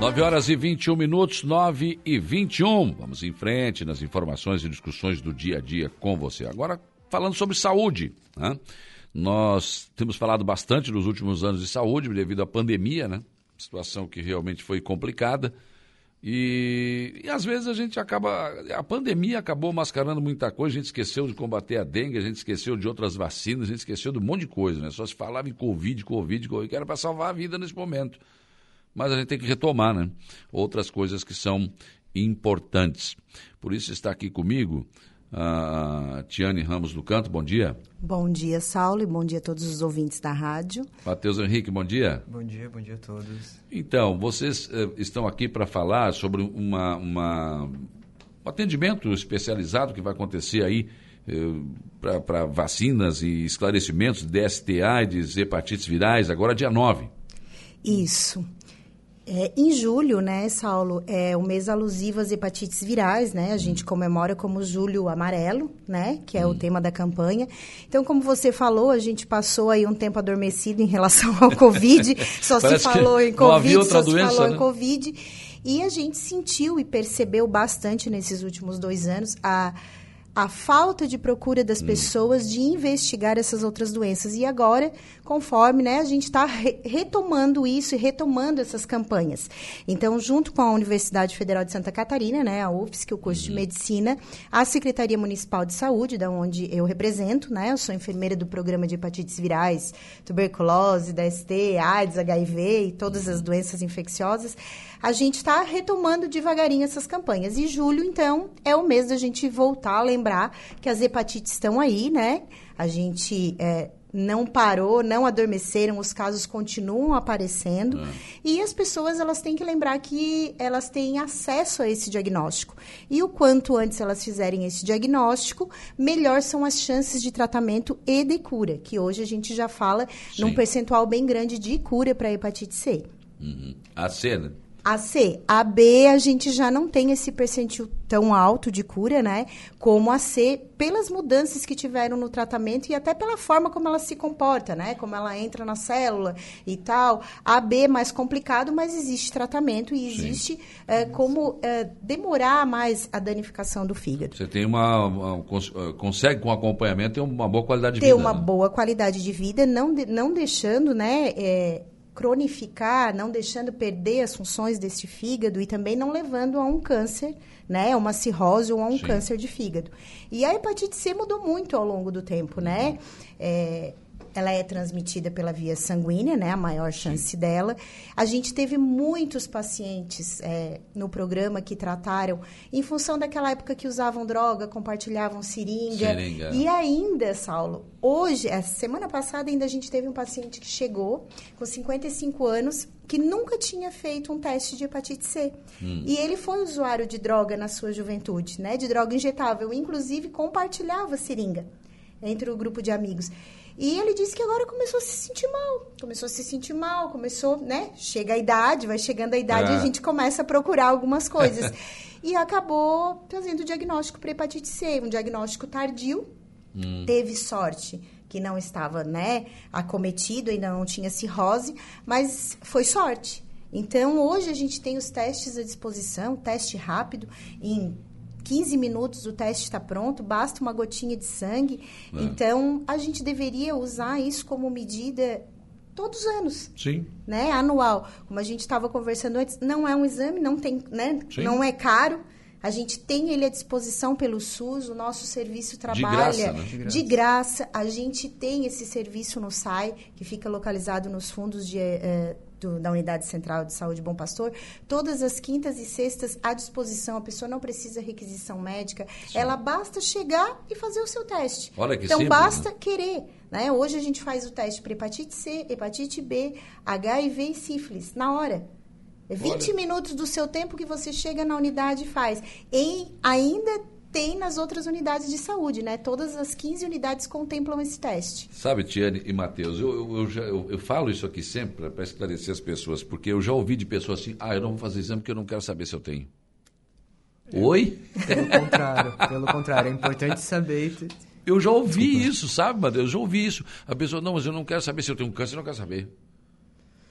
9 horas e 21 minutos, 9 e 21. Vamos em frente nas informações e discussões do dia a dia com você. Agora, falando sobre saúde. Né? Nós temos falado bastante nos últimos anos de saúde devido à pandemia, né? Situação que realmente foi complicada. E, e, às vezes a gente acaba. A pandemia acabou mascarando muita coisa, a gente esqueceu de combater a dengue, a gente esqueceu de outras vacinas, a gente esqueceu de um monte de coisa, né? Só se falava em Covid, Covid, Covid, que era para salvar a vida nesse momento mas a gente tem que retomar, né? Outras coisas que são importantes. Por isso está aqui comigo a Tiane Ramos do Canto, bom dia. Bom dia, Saulo, e bom dia a todos os ouvintes da rádio. Matheus Henrique, bom dia. Bom dia, bom dia a todos. Então, vocês eh, estão aqui para falar sobre uma, uma, um atendimento especializado que vai acontecer aí eh, para vacinas e esclarecimentos de DSTA e de hepatites virais, agora dia 9. Isso. É, em julho, né, Saulo, é o mês alusivo às hepatites virais, né? A gente comemora como Julho Amarelo, né? Que é hum. o tema da campanha. Então, como você falou, a gente passou aí um tempo adormecido em relação ao Covid. só se falou em Covid, só doença, se falou né? em Covid. E a gente sentiu e percebeu bastante nesses últimos dois anos a a falta de procura das hum. pessoas de investigar essas outras doenças. E agora, conforme né, a gente está re retomando isso e retomando essas campanhas. Então, junto com a Universidade Federal de Santa Catarina, né, a UFSC, o curso de uhum. medicina, a Secretaria Municipal de Saúde, da onde eu represento, né, eu sou enfermeira do programa de hepatites virais, tuberculose, DST, AIDS, HIV e todas as doenças infecciosas, a gente está retomando devagarinho essas campanhas. E julho, então, é o mês da gente voltar a lembrar que as hepatites estão aí, né? A gente é, não parou, não adormeceram, os casos continuam aparecendo. É. E as pessoas elas têm que lembrar que elas têm acesso a esse diagnóstico. E o quanto antes elas fizerem esse diagnóstico, melhor são as chances de tratamento e de cura, que hoje a gente já fala Sim. num percentual bem grande de cura para hepatite C. Uhum. A C, né? A C. A B, a gente já não tem esse percentil tão alto de cura, né? Como a C, pelas mudanças que tiveram no tratamento e até pela forma como ela se comporta, né? Como ela entra na célula e tal. A B é mais complicado, mas existe tratamento e existe é, como é, demorar mais a danificação do fígado. Você tem uma, uma eh, consegue com acompanhamento ter uma boa qualidade de ter vida. Ter uma né? boa qualidade de vida, não, de, não deixando, né? É, cronificar, não deixando perder as funções deste fígado e também não levando a um câncer, né, uma cirrose ou a um Sim. câncer de fígado. E a hepatite C mudou muito ao longo do tempo, né? É, ela é transmitida pela via sanguínea, né? A maior chance dela. A gente teve muitos pacientes é, no programa que trataram em função daquela época que usavam droga, compartilhavam seringa. seringa. E ainda, Saulo, hoje, a semana passada ainda a gente teve um paciente que chegou com 55 anos que nunca tinha feito um teste de hepatite C. Hum. E ele foi usuário de droga na sua juventude, né? De droga injetável, inclusive compartilhava seringa entre o grupo de amigos. E ele disse que agora começou a se sentir mal. Começou a se sentir mal, começou, né? Chega a idade, vai chegando a idade, é. a gente começa a procurar algumas coisas. e acabou fazendo o diagnóstico para hepatite C, um diagnóstico tardio. Hum. Teve sorte que não estava, né, acometido, ainda não tinha cirrose, mas foi sorte. Então, hoje a gente tem os testes à disposição, teste rápido, em 15 minutos o teste está pronto, basta uma gotinha de sangue. É. Então, a gente deveria usar isso como medida todos os anos. Sim. Né? Anual. Como a gente estava conversando antes, não é um exame, não tem, né? Sim. Não é caro. A gente tem ele à disposição pelo SUS, o nosso serviço trabalha de graça, né? de graça. de graça. A gente tem esse serviço no SAI, que fica localizado nos fundos de, eh, do, da Unidade Central de Saúde Bom Pastor, todas as quintas e sextas à disposição. A pessoa não precisa requisição médica, Sim. ela basta chegar e fazer o seu teste. Olha que então, simples, basta né? querer. Né? Hoje a gente faz o teste para hepatite C, hepatite B, HIV e sífilis, na hora. É 20 Olha. minutos do seu tempo que você chega na unidade e faz. Em ainda tem nas outras unidades de saúde, né? Todas as 15 unidades contemplam esse teste. Sabe, Tiane e Matheus, eu, eu, eu, já, eu, eu falo isso aqui sempre para esclarecer as pessoas, porque eu já ouvi de pessoas assim, ah, eu não vou fazer exame porque eu não quero saber se eu tenho. Oi? Pelo contrário, pelo contrário, é importante saber. Eu já ouvi Desculpa. isso, sabe, Matheus? Eu já ouvi isso. A pessoa, não, mas eu não quero saber se eu tenho câncer, eu não quero saber.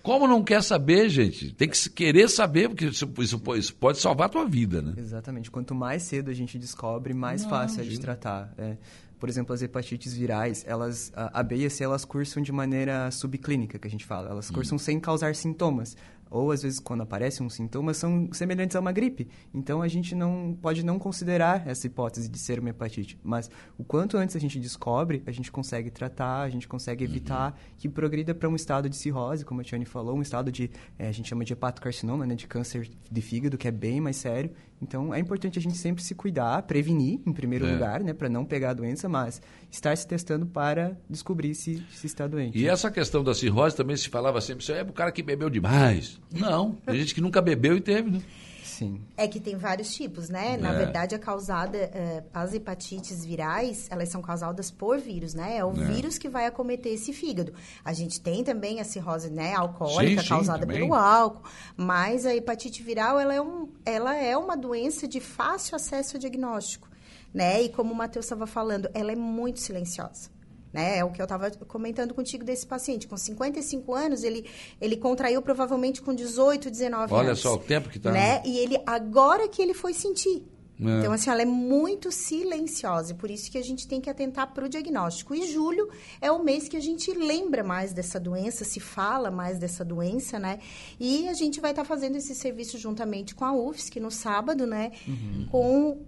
Como não quer saber, gente? Tem que querer saber, porque isso, isso, isso pode salvar a tua vida, né? Exatamente. Quanto mais cedo a gente descobre, mais não, fácil é de tratar. É. Por exemplo, as hepatites virais, elas, a, a B e a C, elas cursam de maneira subclínica, que a gente fala. Elas cursam hum. sem causar sintomas ou às vezes quando aparecem uns sintomas são semelhantes a uma gripe. Então a gente não pode não considerar essa hipótese de ser uma hepatite, mas o quanto antes a gente descobre, a gente consegue tratar, a gente consegue uhum. evitar uhum. que progrida para um estado de cirrose, como a Tiane falou, um estado de é, a gente chama de hepatocarcinoma, né, de câncer de fígado, que é bem mais sério. Então é importante a gente sempre se cuidar, prevenir em primeiro é. lugar, né, para não pegar a doença, mas estar se testando para descobrir se, se está doente. E essa questão da cirrose também se falava sempre, isso é o cara que bebeu demais. Não, tem gente que nunca bebeu e teve, né? Sim. É que tem vários tipos, né? É. Na verdade, a causada, é, as hepatites virais, elas são causadas por vírus, né? É o é. vírus que vai acometer esse fígado. A gente tem também a cirrose, né, alcoólica, sim, causada sim, pelo álcool, mas a hepatite viral, ela é, um, ela é uma doença de fácil acesso ao diagnóstico, né? E como o Matheus estava falando, ela é muito silenciosa. Né? É o que eu estava comentando contigo desse paciente. Com 55 anos, ele, ele contraiu provavelmente com 18, 19 Olha anos. Olha só o tempo que está. Né? E ele, agora que ele foi sentir. É. Então, assim, ela é muito silenciosa. E por isso que a gente tem que atentar para o diagnóstico. E julho é o mês que a gente lembra mais dessa doença, se fala mais dessa doença, né? E a gente vai estar tá fazendo esse serviço juntamente com a UFSC no sábado, né? Uhum. Com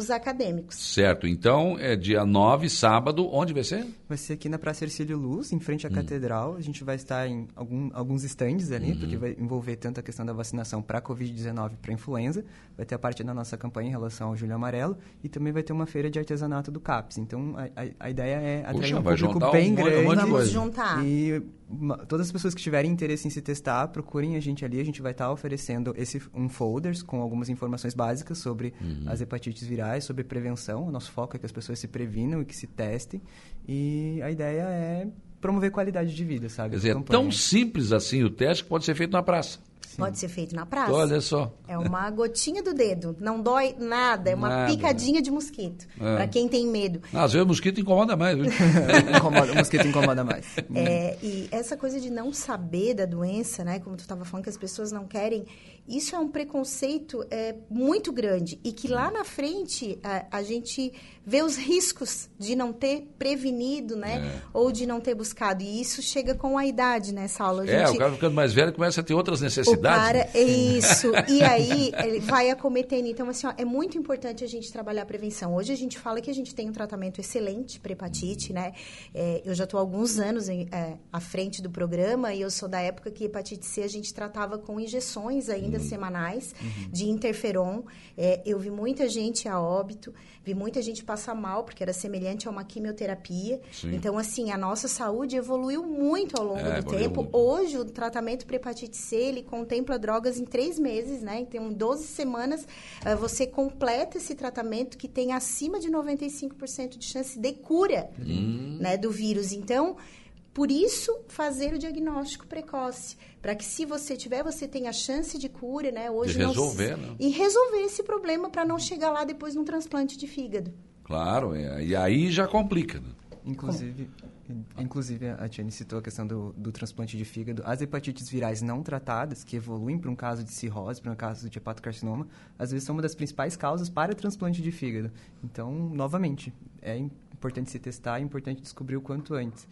os acadêmicos. Certo. Então, é dia 9, sábado, onde vai ser? Vai ser aqui na Praça Ercílio Luz, em frente à hum. Catedral. A gente vai estar em algum, alguns estandes ali, uhum. porque vai envolver tanto a questão da vacinação para Covid-19 para influenza. Vai ter a parte da nossa campanha em relação ao Julho Amarelo e também vai ter uma feira de artesanato do CAPS. Então, a, a, a ideia é atrair Puxa, um público bem um grande. Um Vamos juntar. E uma, todas as pessoas que tiverem interesse em se testar, procurem a gente ali. A gente vai estar oferecendo esse um folders com algumas informações básicas sobre uhum. as hepatites virais, sobre prevenção. O nosso foco é que as pessoas se previnam e que se testem. E a ideia é promover qualidade de vida, sabe? Quer dizer, é tão simples assim o teste que pode ser feito na praça. Sim. Pode ser feito na praça. Olha só. É uma gotinha do dedo. Não dói nada. É uma nada. picadinha de mosquito. É. Para quem tem medo. às vezes o mosquito incomoda mais. incomoda, o mosquito incomoda mais. É, e essa coisa de não saber da doença, né? Como tu estava falando, que as pessoas não querem. Isso é um preconceito é, muito grande. E que lá na frente a, a gente vê os riscos de não ter prevenido, né? É. Ou de não ter buscado. E isso chega com a idade, né, Saulo? A é, o cara ficando mais velho começa a ter outras necessidades. Cara, né? isso. E aí ele vai acometendo. Então, assim, ó, é muito importante a gente trabalhar a prevenção. Hoje a gente fala que a gente tem um tratamento excelente para hepatite, né? É, eu já estou há alguns anos em, é, à frente do programa e eu sou da época que hepatite C a gente tratava com injeções ainda uhum. semanais uhum. de interferon. É, eu vi muita gente a óbito, vi muita gente passar mal, porque era semelhante a uma quimioterapia. Sim. Então, assim, a nossa saúde evoluiu muito ao longo é, do tempo. Hoje, o tratamento para hepatite C, ele contempla drogas em três meses, né? Então, em 12 semanas, uh, você completa esse tratamento que tem acima de 95% de chance de cura hum. né, do vírus. Então, por isso, fazer o diagnóstico precoce, para que se você tiver, você tenha chance de cura, né? Hoje de resolver, não... né? E resolver esse problema para não chegar lá depois num transplante de fígado. Claro, é, e aí já complica, né? Inclusive, inclusive a Tiane citou a questão do, do, transplante de fígado. As hepatites virais não tratadas, que evoluem para um caso de cirrose, para um caso de hepatocarcinoma, às vezes são uma das principais causas para transplante de fígado. Então, novamente, é importante se testar, é importante descobrir o quanto antes.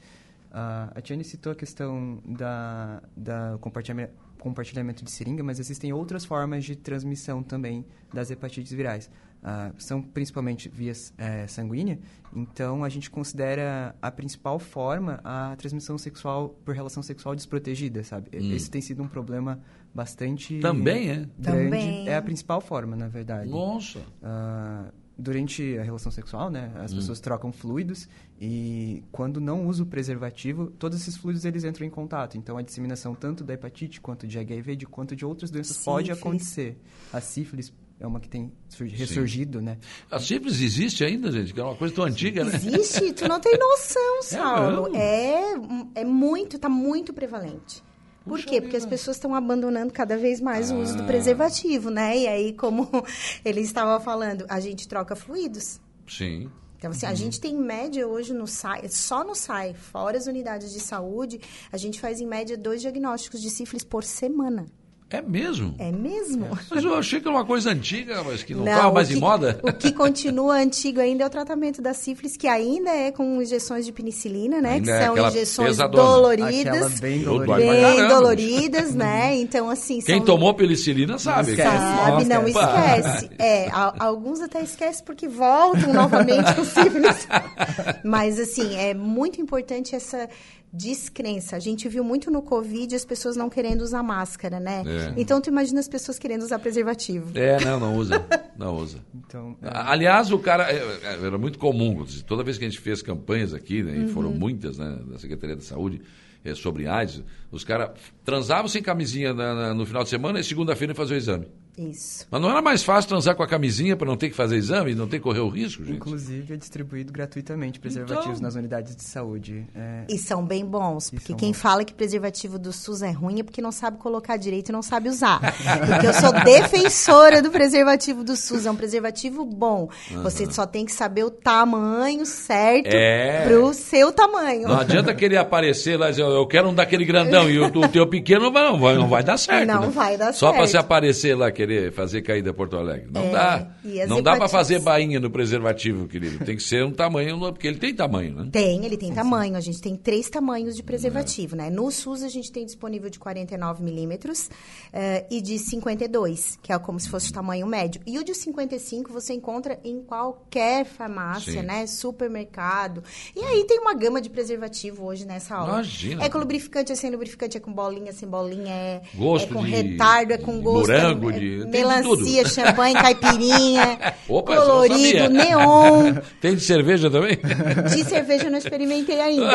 Uh, a Tiane citou a questão da, da compartilhamento, compartilhamento de seringa, mas existem outras formas de transmissão também das hepatites virais. Uh, são principalmente vias é, sanguínea, então a gente considera a principal forma a transmissão sexual por relação sexual desprotegida, sabe? Hum. Esse tem sido um problema bastante também é grande. Também. É a principal forma, na verdade. Nossa. Uh, durante a relação sexual, né, as hum. pessoas trocam fluidos e quando não usa o preservativo, todos esses fluidos eles entram em contato. Então a disseminação tanto da hepatite quanto de HIV, de quanto de outras doenças sífilis. pode acontecer. A sífilis é uma que tem ressurgido, Sim. né? A sífilis existe ainda, gente? Que é uma coisa tão antiga, né? Existe, tu não tem noção, é Saulo. É, é, é muito, está muito prevalente. Por quê? Porque as pessoas estão abandonando cada vez mais ah. o uso do ah. preservativo, né? E aí, como ele estava falando, a gente troca fluidos. Sim. Então, assim, a gente tem em média hoje no SAI, só no SAI, fora as unidades de saúde, a gente faz em média dois diagnósticos de sífilis por semana. É mesmo? É mesmo? Mas eu achei que era uma coisa antiga, mas que não estava mais que, em moda. O que continua antigo ainda é o tratamento da sífilis, que ainda é com injeções de penicilina, né? Ainda que é são aquela injeções pesadona. doloridas. Aquela bem Dói dolorida. pra Bem doloridas, né? Então, assim. Quem são... tomou penicilina sabe. Esquece. Sabe, não esquece. esquece. É, a- alguns até esquecem porque voltam novamente com sífilis. Mas, assim, é muito importante essa descrença. A gente viu muito no Covid as pessoas não querendo usar máscara, né? É. Então, tu imagina as pessoas querendo usar preservativo. É, não, não usa. Não usa. Então, é, Aliás, o cara. é, é, Era muito comum, toda vez que a gente fez campanhas aqui, né, e Uhum. foram muitas, né, da Secretaria da Saúde, é, sobre AIDS, os caras transavam sem camisinha na- na- no final de semana e segunda-feira fazer o exame. Isso. Mas não era mais fácil transar com a camisinha para não ter que fazer exame e não ter que correr o risco, gente? inclusive, é distribuído gratuitamente preservativos Então. nas unidades de saúde. É, E são bem bons, E porque quem bons. fala que preservativo do SUS é ruim é porque não sabe colocar direito e não sabe usar. Porque eu sou defensora do preservativo do SUS, é um preservativo bom. Você só tem que saber o tamanho certo É. pro seu tamanho. Não adianta querer aparecer lá e dizer, eu quero um daquele grandão e o, o teu pequeno não vai, não vai, não vai dar certo. Não né? vai dar Só para certo. se aparecer lá, querer fazer cair da Porto Alegre. Não É, dá. Não dá para fazer bainha no preservativo, querido. Tem que ser um tamanho, porque ele tem tamanho, né? Tem, ele tem tamanho. A gente tem três tamanhos de preservativo, né? No SUS, a gente tem disponível de 49 milímetros eh, e de 52, que é como se fosse o tamanho médio. E o de 55 você encontra em qualquer farmácia, Sim. né? Supermercado. E aí tem uma gama de preservativo hoje nessa aula. Imagina. É com lubrificante, é sem lubrificante, é com bolinha, sem bolinha, é, Gosto é com de- retardo, é com gosto. morango, é, de- tem melancia, champanhe, caipirinha, Opa, colorido, neon. Tem de cerveja também? De cerveja eu não experimentei ainda.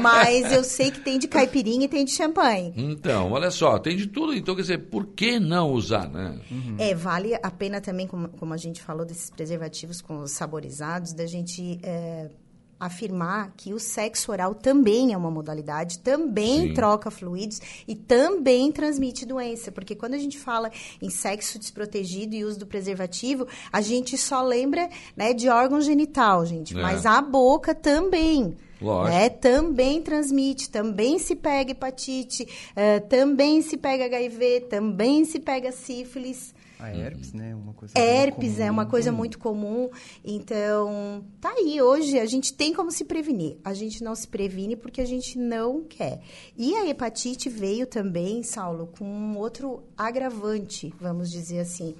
Mas eu sei que tem de caipirinha e tem de champanhe. Então, olha só, tem de tudo. Então, quer dizer, por que não usar, né? É, vale a pena também, como, como a gente falou desses preservativos com os saborizados, da gente é, afirmar que o sexo oral também é uma modalidade, também Sim. troca fluidos e também transmite doença. Porque quando a gente fala em sexo desprotegido e uso do preservativo, a gente só lembra né, de órgão genital, gente. É. Mas a boca também. Lógico. né, também transmite, também se pega hepatite, eh, também se pega HIV, também se pega sífilis. A herpes, né? Uma coisa Herpes comum. é uma coisa muito comum. Então, tá aí. Hoje a gente tem como se prevenir. A gente não se previne porque a gente não quer. E a hepatite veio também, Saulo, com um outro agravante, vamos dizer assim.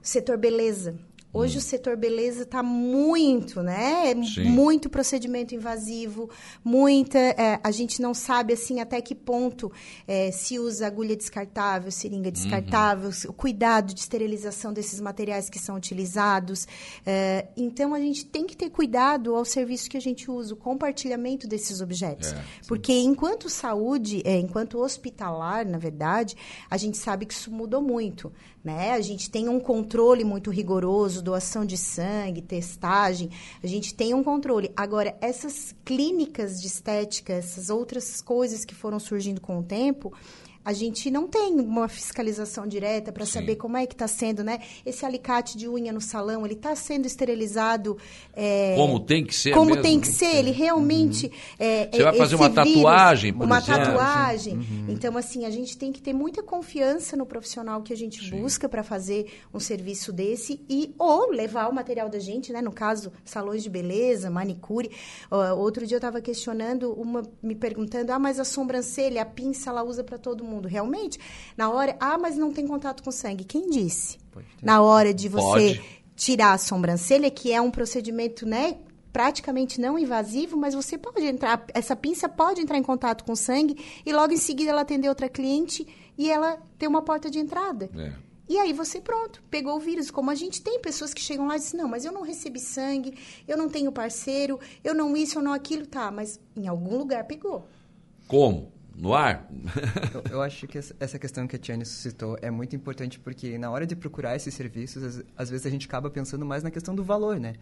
Setor beleza. Hoje o setor beleza está muito, né? Sim. Muito procedimento invasivo, muita. é, a gente não sabe assim até que ponto é, se usa agulha descartável, seringa descartável, o cuidado de esterilização desses materiais que são utilizados. É, então a gente tem que ter cuidado ao serviço que a gente usa, o compartilhamento desses objetos. É, Porque enquanto saúde, é, enquanto hospitalar, na verdade, a gente sabe que isso mudou muito. Né? A gente tem um controle muito rigoroso, doação de sangue, testagem, a gente tem um controle. Agora, essas clínicas de estética, essas outras coisas que foram surgindo com o tempo, a gente não tem uma fiscalização direta para saber como é que está sendo, né? Esse alicate de unha no salão, ele está sendo esterilizado é, Como tem que ser como mesmo, tem que ser, ele realmente. é, Você vai fazer uma tatuagem, por uma exemplo. tatuagem. Então, assim, a gente tem que ter muita confiança no profissional que a gente Sim. busca para fazer um serviço desse e ou levar o material da gente, né? No caso, salões de beleza, manicure. Outro dia eu estava questionando, uma me perguntando: ah, mas a sobrancelha, a pinça, ela usa para todo mundo. Realmente, na hora, ah, mas não tem contato com sangue. Quem disse? Na hora de você Pode. tirar a sobrancelha, que é um procedimento, né? Praticamente não invasivo, mas você pode entrar, essa pinça pode entrar em contato com sangue e logo em seguida ela atender outra cliente e ela ter uma porta de entrada. É. E aí você, pronto, pegou o vírus. Como a gente tem pessoas que chegam lá e dizem, não, mas eu não recebi sangue, eu não tenho parceiro, eu não isso, eu não aquilo, tá, mas em algum lugar pegou. Como? No ar? Eu, eu acho que essa- questão que a Tiane suscitou é muito importante porque na hora de procurar esses serviços, às, às vezes a gente acaba pensando mais na questão do valor, né?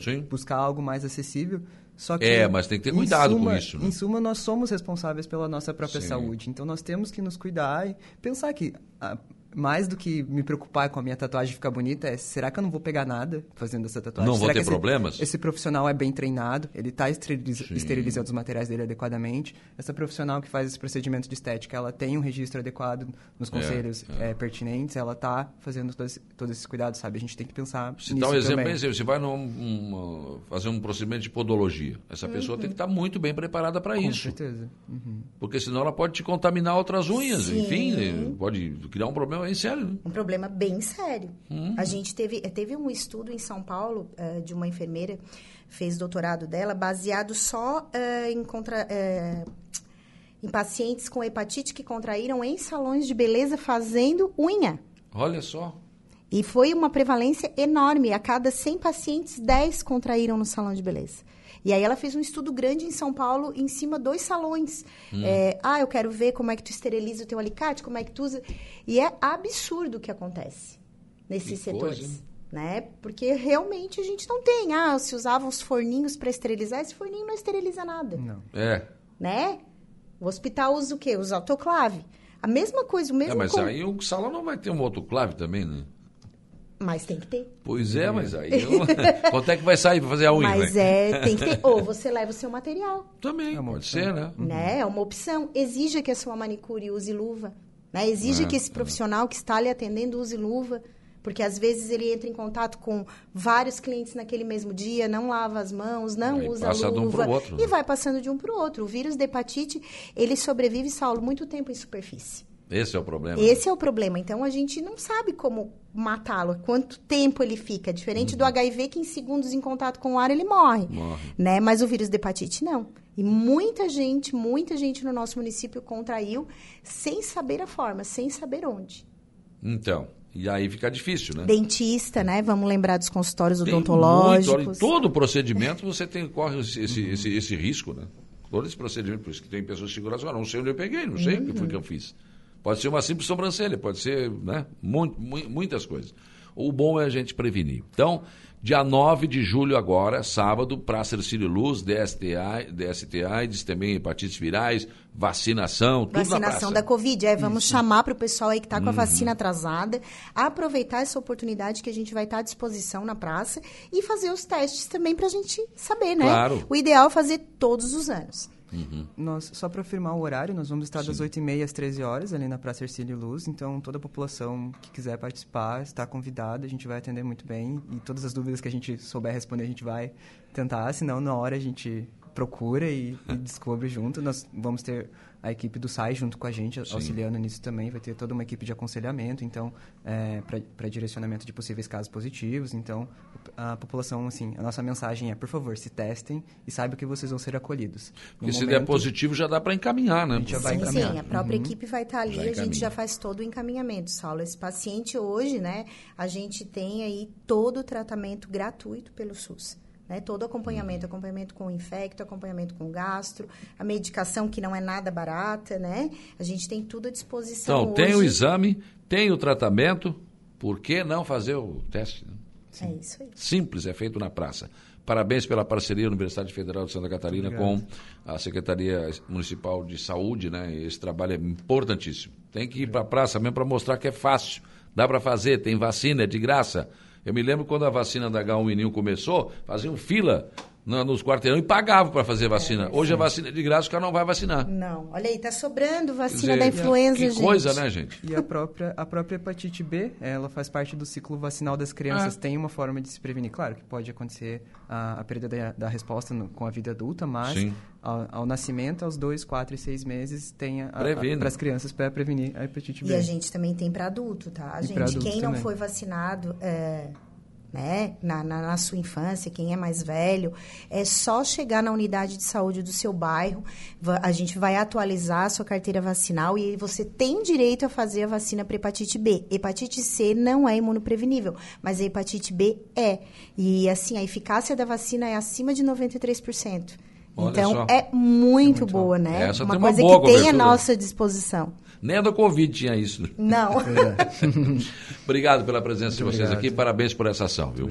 Sim. Buscar algo mais acessível. Só que É, mas tem que ter cuidado com suma- isso, né? Em suma, nós somos responsáveis pela nossa própria Sim. saúde. Então nós temos que nos cuidar e pensar que ah, mais do que me preocupar com a minha tatuagem ficar bonita, é será que eu não vou pegar nada fazendo essa tatuagem? Não vou será ter que esse, problemas? Esse profissional é bem treinado, ele está esteriliz esterilizando os materiais dele adequadamente. Essa profissional que faz esse procedimento de estética, ela tem um registro adequado nos conselhos é, é. pertinentes, ela está fazendo todos, todos esses cuidados, sabe? A gente tem que pensar Se dá um exemplo bem, você vai num, um, fazer um procedimento de podologia, essa pessoa uhum. tem que estar tá muito bem preparada para isso. Com certeza. Uhum. Porque senão ela pode te contaminar outras unhas, Sim. enfim, pode criar um problema bem sério. Um problema bem sério. Hum. A gente teve, teve um estudo em São Paulo uh, de uma enfermeira, fez doutorado dela, baseado só uh, em, contra, uh, em pacientes com hepatite que contraíram em salões de beleza fazendo unha. Olha só. E foi uma prevalência enorme. A cada 100 pacientes, 10 contraíram no salão de beleza. E aí ela fez um estudo grande em São Paulo, em cima dos salões. Hum. É, ah, eu quero ver como é que tu esteriliza o teu alicate, como é que tu usa. E é absurdo o que acontece nesses que setores. Coisa, né? Porque realmente a gente não tem. Ah, se usavam os forninhos para esterilizar, esse forninho não esteriliza nada. Não. É. Né? O hospital usa o quê? Usa autoclave. A mesma coisa, o mesmo... É, mas com... aí o salão não vai ter um autoclave também, né? Mas tem que ter. Pois é, mas aí. Eu... Quanto é que vai sair para fazer a unha? Mas é, tem que ter. Ou você leva o seu material. Também, é pode ser, né? né? É uma opção. Exija que a sua manicure use luva. Né? Exige é, que esse é. profissional é. que está lhe atendendo use luva. Porque às vezes ele entra em contato com vários clientes naquele mesmo dia, não lava as mãos, não aí usa passa luva. De um outro, e né? vai passando de um para o outro. O vírus de hepatite, ele sobrevive, Saulo, muito tempo em superfície. Esse é o problema. Esse é o problema. Então a gente não sabe como matá-lo, quanto tempo ele fica. Diferente uhum. do HIV, que em segundos em contato com o ar ele morre. Morre. Né? Mas o vírus de hepatite não. E muita gente, muita gente no nosso município contraiu sem saber a forma, sem saber onde. Então, e aí fica difícil, né? Dentista, né? Vamos lembrar dos consultórios tem odontológicos. Muito, todo procedimento você tem, corre esse, esse, esse, esse risco, né? Todo esse procedimento, por isso que tem pessoas que seguram agora, não sei onde eu peguei, não sei o que foi que eu fiz. Pode ser uma simples sobrancelha, pode ser né, muito, muitas coisas. O bom é a gente prevenir. Então, dia 9 de julho agora, sábado, Praça Ercílio Luz, DSTA, DSTA, diz também hepatites virais, vacinação, tudo Vacinação da Covid. É, vamos Isso. chamar para o pessoal aí que está com a uhum. vacina atrasada, aproveitar essa oportunidade que a gente vai estar tá à disposição na praça e fazer os testes também para a gente saber, né? Claro. O ideal é fazer todos os anos. Uhum. Nós, só para afirmar o horário, nós vamos estar Sim. das 8h30 às 13 horas ali na Praça Ercílio Luz. Então, toda a população que quiser participar está convidada. A gente vai atender muito bem. E todas as dúvidas que a gente souber responder, a gente vai tentar. Senão, na hora, a gente procura e, e descobre junto. Nós vamos ter a equipe do SAI junto com a gente, Sim. auxiliando nisso também. Vai ter toda uma equipe de aconselhamento, então, é, para direcionamento de possíveis casos positivos. Então, a população, assim, a nossa mensagem é, por favor, se testem e saibam que vocês vão ser acolhidos. No Porque momento, se der positivo, já dá para encaminhar, né? A gente já vai sim, encaminhar. sim, a própria uhum. equipe vai estar tá ali, a gente já faz todo o encaminhamento, Saulo. Esse paciente hoje, né, a gente tem aí todo o tratamento gratuito pelo SUS. Né? Todo acompanhamento, acompanhamento com infecto, acompanhamento com gastro, a medicação que não é nada barata, né? A gente tem tudo à disposição. Então, hoje. tem o exame, tem o tratamento, por que não fazer o teste? Né? É isso aí. Simples, é feito na praça. Parabéns pela parceria da Universidade Federal de Santa Catarina com a Secretaria Municipal de Saúde, né? Esse trabalho é importantíssimo. Tem que ir para a praça mesmo para mostrar que é fácil. Dá para fazer, tem vacina, é de graça. Eu me lembro quando a vacina da H1N1 começou, faziam fila nos quarteirão e pagavam para fazer vacina. É, Hoje a vacina é de graça, o cara não vai vacinar. Não. Olha aí, tá sobrando vacina dizer, da influenza, que gente. coisa, né, gente? E a própria, a própria hepatite B, ela faz parte do ciclo vacinal das crianças. Ah. Tem uma forma de se prevenir. Claro que pode acontecer a, a perda da, da resposta no, com a vida adulta, mas ao, ao, nascimento, aos dois, quatro e seis meses, tem para as crianças para prevenir a hepatite B. E a gente também tem para adulto, tá? A gente, quem não foi vacinado... É né, na, na, na, sua infância, quem é mais velho, é só chegar na unidade de saúde do seu bairro, a gente vai atualizar a sua carteira vacinal e você tem direito a fazer a vacina para hepatite B. Hepatite C não é imunoprevenível, mas a hepatite B é. E assim, a eficácia da vacina é acima de 93%. Olha então, só. é muito, é muito boa, bom. né? Essa uma coisa uma que tem à nossa disposição. Nem a do Covid tinha isso. Não. Obrigado pela presença Muito de vocês obrigado. aqui. Parabéns por essa ação, viu?